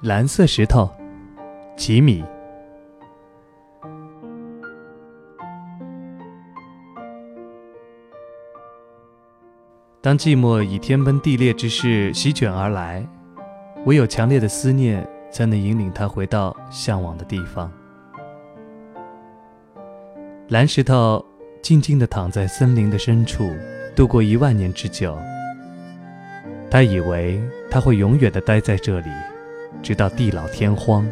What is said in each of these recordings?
蓝色石头，吉米。当寂寞以天崩地裂之势席卷而来，唯有强烈的思念才能引领他回到向往的地方。蓝石头静静地躺在森林的深处，度过一万年之久。他以为他会永远地待在这里。直到地老天荒。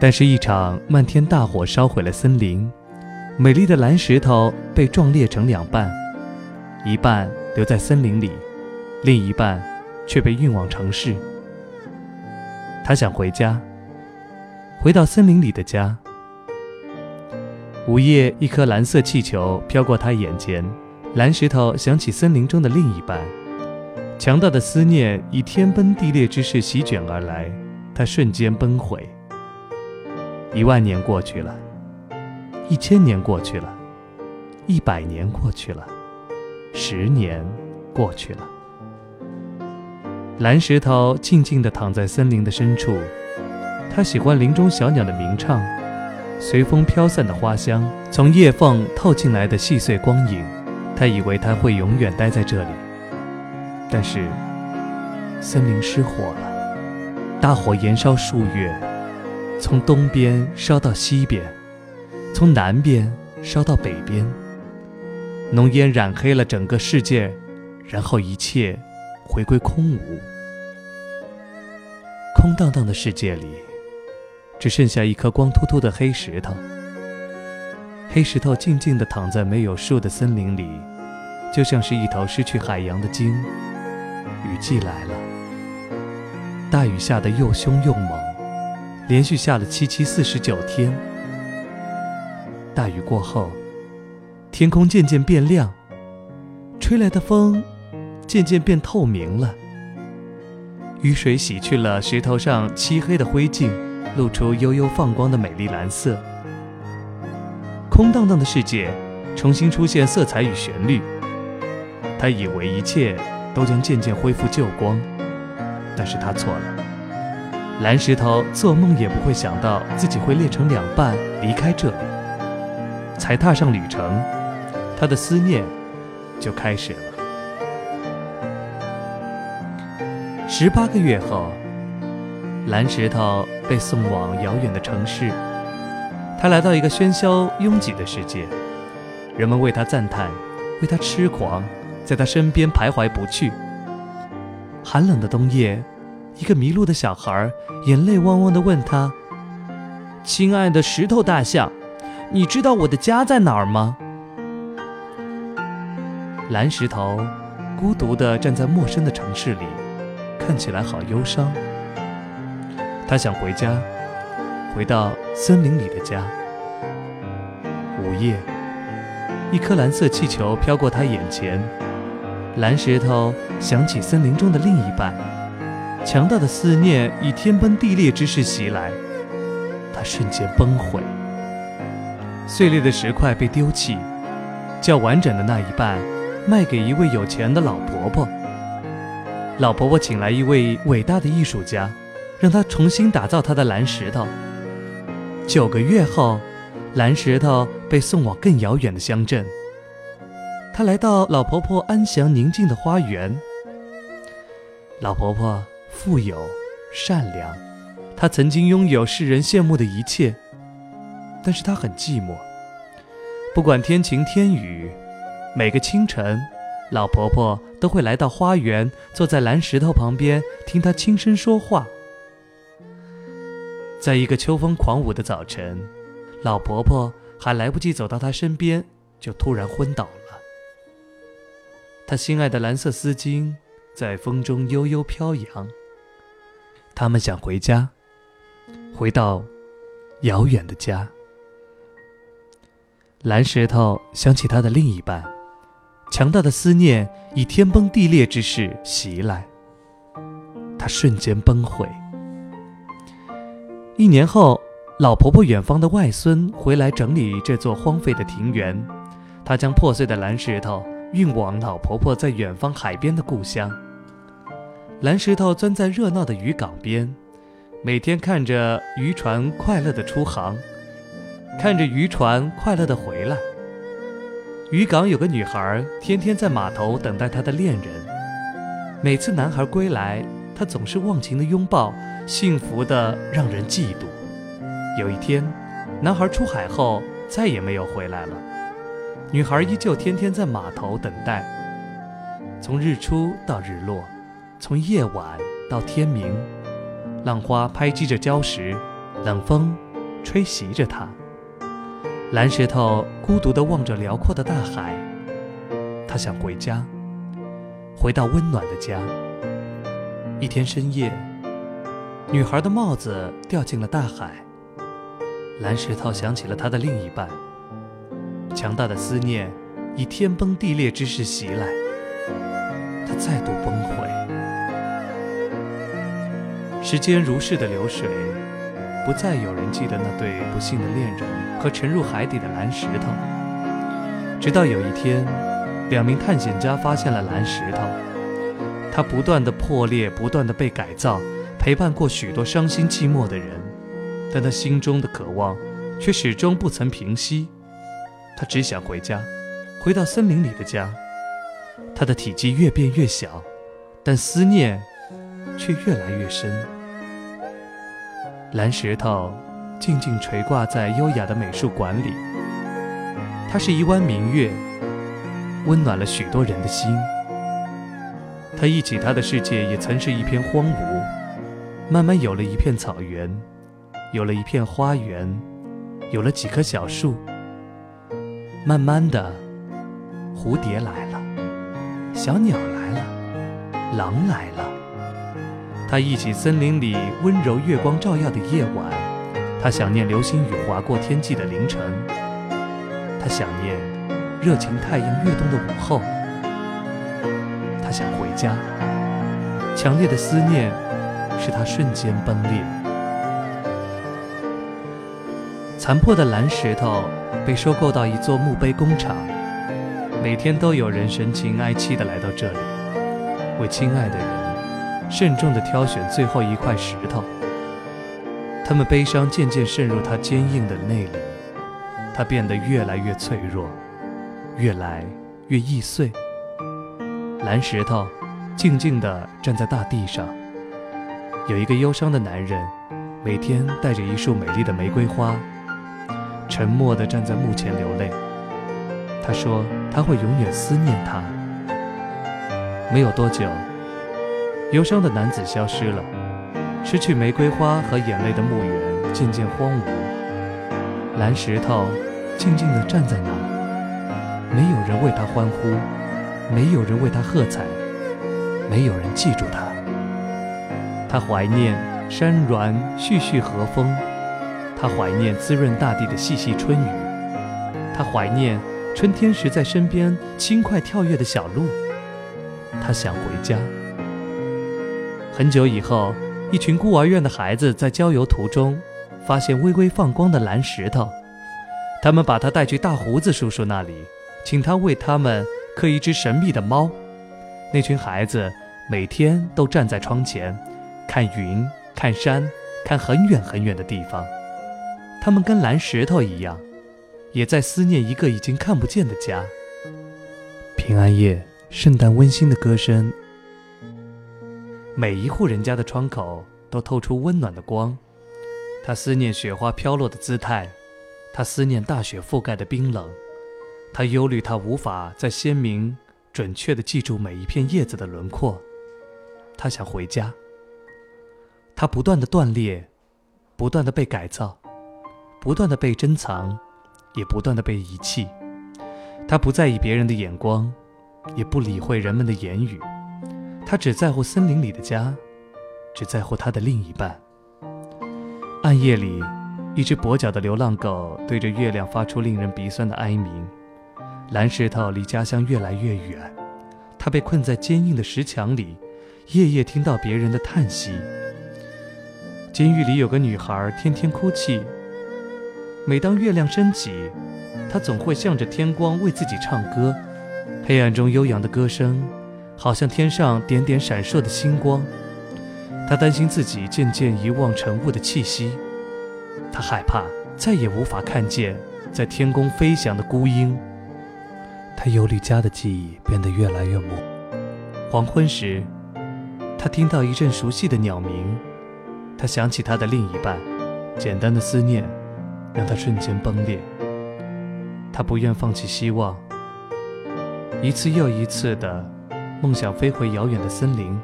但是，一场漫天大火烧毁了森林，美丽的蓝石头被撞裂成两半，一半留在森林里，另一半却被运往城市。他想回家，回到森林里的家。午夜，一颗蓝色气球飘过他眼前，蓝石头想起森林中的另一半。强大的思念以天崩地裂之势席卷而来，他瞬间崩毁。一万年过去了，一千年过去了，一百年过去了，十年过去了。蓝石头静静地躺在森林的深处，他喜欢林中小鸟的鸣唱，随风飘散的花香，从叶缝透进来的细碎光影。他以为他会永远待在这里。但是，森林失火了，大火延烧数月，从东边烧到西边，从南边烧到北边。浓烟染黑了整个世界，然后一切回归空无。空荡荡的世界里，只剩下一颗光秃秃的黑石头。黑石头静静地躺在没有树的森林里，就像是一头失去海洋的鲸。雨季来了，大雨下得又凶又猛，连续下了七七四十九天。大雨过后，天空渐渐变亮，吹来的风渐渐变透明了。雨水洗去了石头上漆黑的灰烬，露出悠悠放光的美丽蓝色。空荡荡的世界重新出现色彩与旋律。他以为一切。都将渐渐恢复旧光，但是他错了。蓝石头做梦也不会想到自己会裂成两半，离开这里。才踏上旅程，他的思念就开始了。十八个月后，蓝石头被送往遥远的城市。他来到一个喧嚣拥挤的世界，人们为他赞叹，为他痴狂。在他身边徘徊不去。寒冷的冬夜，一个迷路的小孩眼泪汪汪地问他：“亲爱的石头大象，你知道我的家在哪儿吗？”蓝石头孤独地站在陌生的城市里，看起来好忧伤。他想回家，回到森林里的家。午夜，一颗蓝色气球飘过他眼前。蓝石头想起森林中的另一半，强大的思念以天崩地裂之势袭来，他瞬间崩毁。碎裂的石块被丢弃，较完整的那一半卖给一位有钱的老婆婆。老婆婆请来一位伟大的艺术家，让他重新打造他的蓝石头。九个月后，蓝石头被送往更遥远的乡镇。他来到老婆婆安详宁静的花园。老婆婆富有、善良，她曾经拥有世人羡慕的一切，但是她很寂寞。不管天晴天雨，每个清晨，老婆婆都会来到花园，坐在蓝石头旁边，听她轻声说话。在一个秋风狂舞的早晨，老婆婆还来不及走到他身边，就突然昏倒了。他心爱的蓝色丝巾在风中悠悠飘扬。他们想回家，回到遥远的家。蓝石头想起他的另一半，强大的思念以天崩地裂之势袭来，他瞬间崩毁。一年后，老婆婆远方的外孙回来整理这座荒废的庭园，他将破碎的蓝石头。运往老婆婆在远方海边的故乡。蓝石头钻在热闹的渔港边，每天看着渔船快乐的出航，看着渔船快乐的回来。渔港有个女孩，天天在码头等待她的恋人。每次男孩归来，她总是忘情的拥抱，幸福的让人嫉妒。有一天，男孩出海后再也没有回来了，女孩依旧天天在码头等待。从日出到日落，从夜晚到天明，浪花拍击着礁石，冷风吹袭着她。蓝石头孤独地望着辽阔的大海，他想回家，回到温暖的家。一天深夜，女孩的帽子掉进了大海。蓝石头想起了他的另一半，强大的思念以天崩地裂之势袭来，他再度崩溃。时间如逝的流水。不再有人记得那对不幸的恋人和沉入海底的蓝石头。直到有一天，两名探险家发现了蓝石头，它不断的破裂，不断的被改造，陪伴过许多伤心寂寞的人，但他心中的渴望却始终不曾平息。他只想回家，回到森林里的家。他的体积越变越小，但思念却越来越深。蓝石头静静垂挂在优雅的美术馆里，它是一弯明月，温暖了许多人的心。他忆起他的世界也曾是一片荒芜，慢慢有了一片草原，有了一片花园，有了几棵小树。慢慢的，蝴蝶来了，小鸟来了，狼来了。他忆起森林里温柔月光照耀的夜晚，他想念流星雨划过天际的凌晨，他想念热情太阳跃动的午后，他想回家。强烈的思念使他瞬间崩裂。残破的蓝石头被收购到一座墓碑工厂，每天都有人神情哀戚地来到这里，为亲爱的人。慎重地挑选最后一块石头，他们悲伤渐渐渗入他坚硬的内里，他变得越来越脆弱，越来越易碎。蓝石头静静地站在大地上，有一个忧伤的男人，每天带着一束美丽的玫瑰花，沉默地站在墓前流泪。他说他会永远思念他。没有多久。忧伤的男子消失了，失去玫瑰花和眼泪的墓园渐渐荒芜。蓝石头静静地站在那儿，没有人为他欢呼，没有人为他喝彩，没有人记住他。他怀念山峦徐徐和风，他怀念滋润大地的细细春雨，他怀念春天时在身边轻快跳跃的小鹿。他想回家。很久以后，一群孤儿院的孩子在郊游途中发现微微放光的蓝石头，他们把它带去大胡子叔叔那里，请他为他们刻一只神秘的猫。那群孩子每天都站在窗前，看云，看山，看很远很远的地方。他们跟蓝石头一样，也在思念一个已经看不见的家。平安夜，圣诞温馨的歌声。每一户人家的窗口都透出温暖的光，他思念雪花飘落的姿态，他思念大雪覆盖的冰冷，他忧虑他无法再鲜明、准确地记住每一片叶子的轮廓，他想回家。他不断地断裂，不断地被改造，不断的被珍藏，也不断的被遗弃。他不在意别人的眼光，也不理会人们的言语。他只在乎森林里的家，只在乎他的另一半。暗夜里，一只跛脚的流浪狗对着月亮发出令人鼻酸的哀鸣。蓝石头离家乡越来越远，他被困在坚硬的石墙里，夜夜听到别人的叹息。监狱里有个女孩，天天哭泣。每当月亮升起，他总会向着天光为自己唱歌。黑暗中悠扬的歌声。好像天上点点闪烁的星光，他担心自己渐渐遗忘晨雾的气息，他害怕再也无法看见在天空飞翔的孤鹰。他游离家的记忆变得越来越模糊。黄昏时，他听到一阵熟悉的鸟鸣，他想起他的另一半，简单的思念让他瞬间崩裂。他不愿放弃希望，一次又一次的梦想飞回遥远的森林，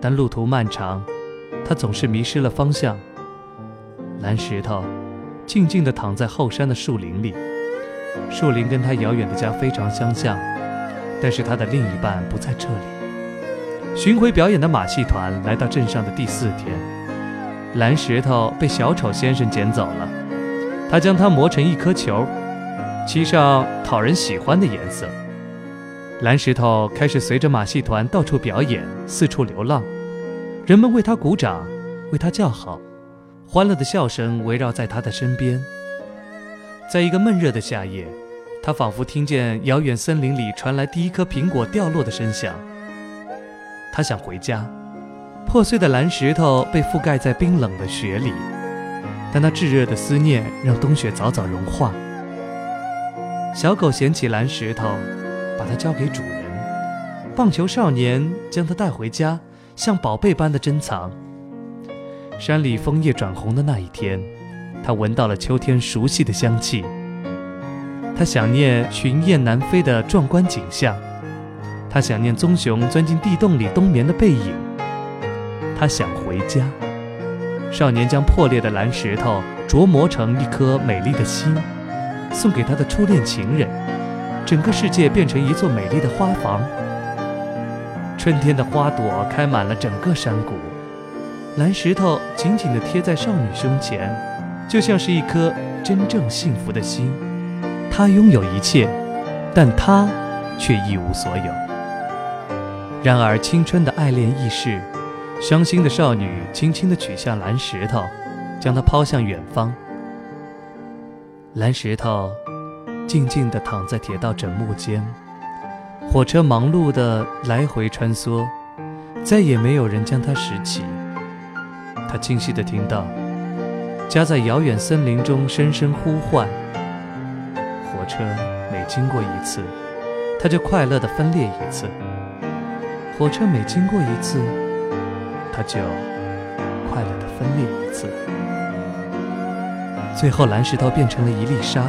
但路途漫长，他总是迷失了方向。蓝石头静静地躺在后山的树林里，树林跟他遥远的家非常相像，但是他的另一半不在这里。巡回表演的马戏团来到镇上的第四天，蓝石头被小丑先生捡走了，他将它磨成一颗球。漆上讨人喜欢的颜色，蓝石头开始随着马戏团到处表演，四处流浪。人们为他鼓掌，为他叫好，欢乐的笑声围绕在他的身边。在一个闷热的夏夜，他仿佛听见遥远森林里传来第一颗苹果掉落的声响。他想回家，破碎的蓝石头被覆盖在冰冷的雪里，但那炙热的思念让冬雪早早融化。小狗捡起蓝石头，把它交给主人。棒球少年将它带回家，像宝贝般的珍藏。山里枫叶转红的那一天，他闻到了秋天熟悉的香气。他想念群雁南飞的壮观景象，他想念棕熊钻进地洞里冬眠的背影。他想回家。少年将破裂的蓝石头琢磨成一颗美丽的心。送给他的初恋情人，整个世界变成一座美丽的花房。春天的花朵开满了整个山谷，蓝石头紧紧地贴在少女胸前，就像是一颗真正幸福的心。他拥有一切，但他却一无所有。然而，青春的爱恋易逝，伤心的少女轻轻地取下蓝石头，将它抛向远方。蓝石头静静地躺在铁道枕木间，火车忙碌地来回穿梭，再也没有人将它拾起。他清晰地听到家在遥远森林中深深呼唤。火车每经过一次，它就快乐地分裂一次；火车每经过一次，它就快乐地分裂一次。最后，蓝石头变成了一粒沙，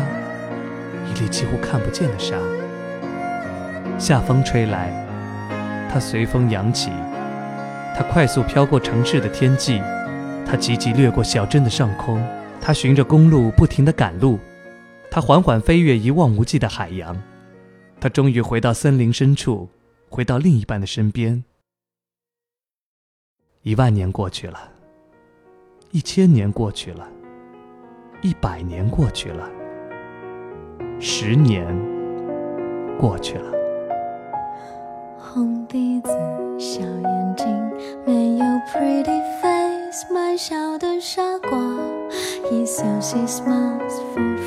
一粒几乎看不见的沙。夏风吹来，它随风扬起，它快速飘过城市的天际，它急急掠过小镇的上空，它循着公路不停地赶路，它缓缓飞越一望无际的海洋，它终于回到森林深处，回到另一半的身边。一万年过去了，一千年过去了。一百年过去了，十年过去了。红鼻子，小眼睛，没有 pretty face，蛮小的傻瓜。He sells his smiles for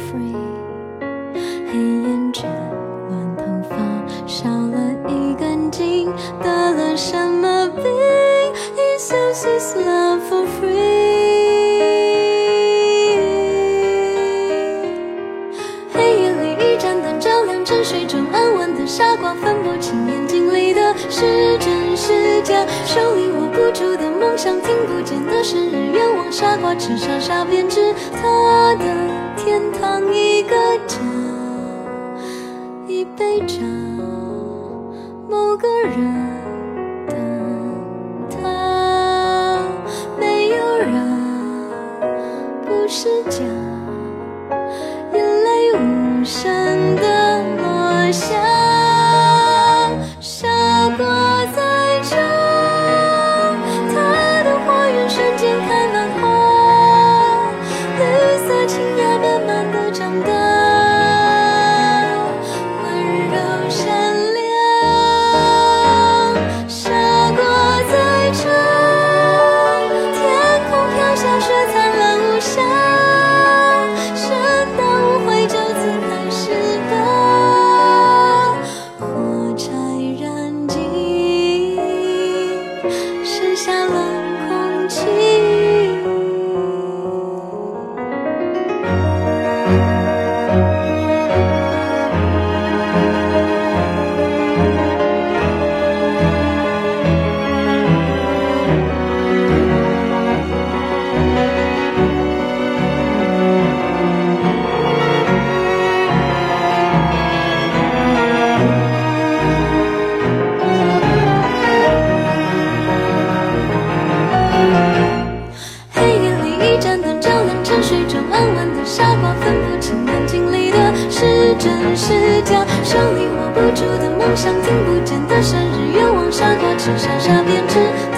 是真是假，手里握不住的梦想，听不见的生日愿望，傻瓜痴傻傻编织他的天堂，一个家，一杯茶，某个人的他，没有人不是假，眼泪无声的落。下的傻瓜分不清眼睛里的是真是假，手里握不住的梦想，听不见的生日愿望，傻瓜只傻傻编织。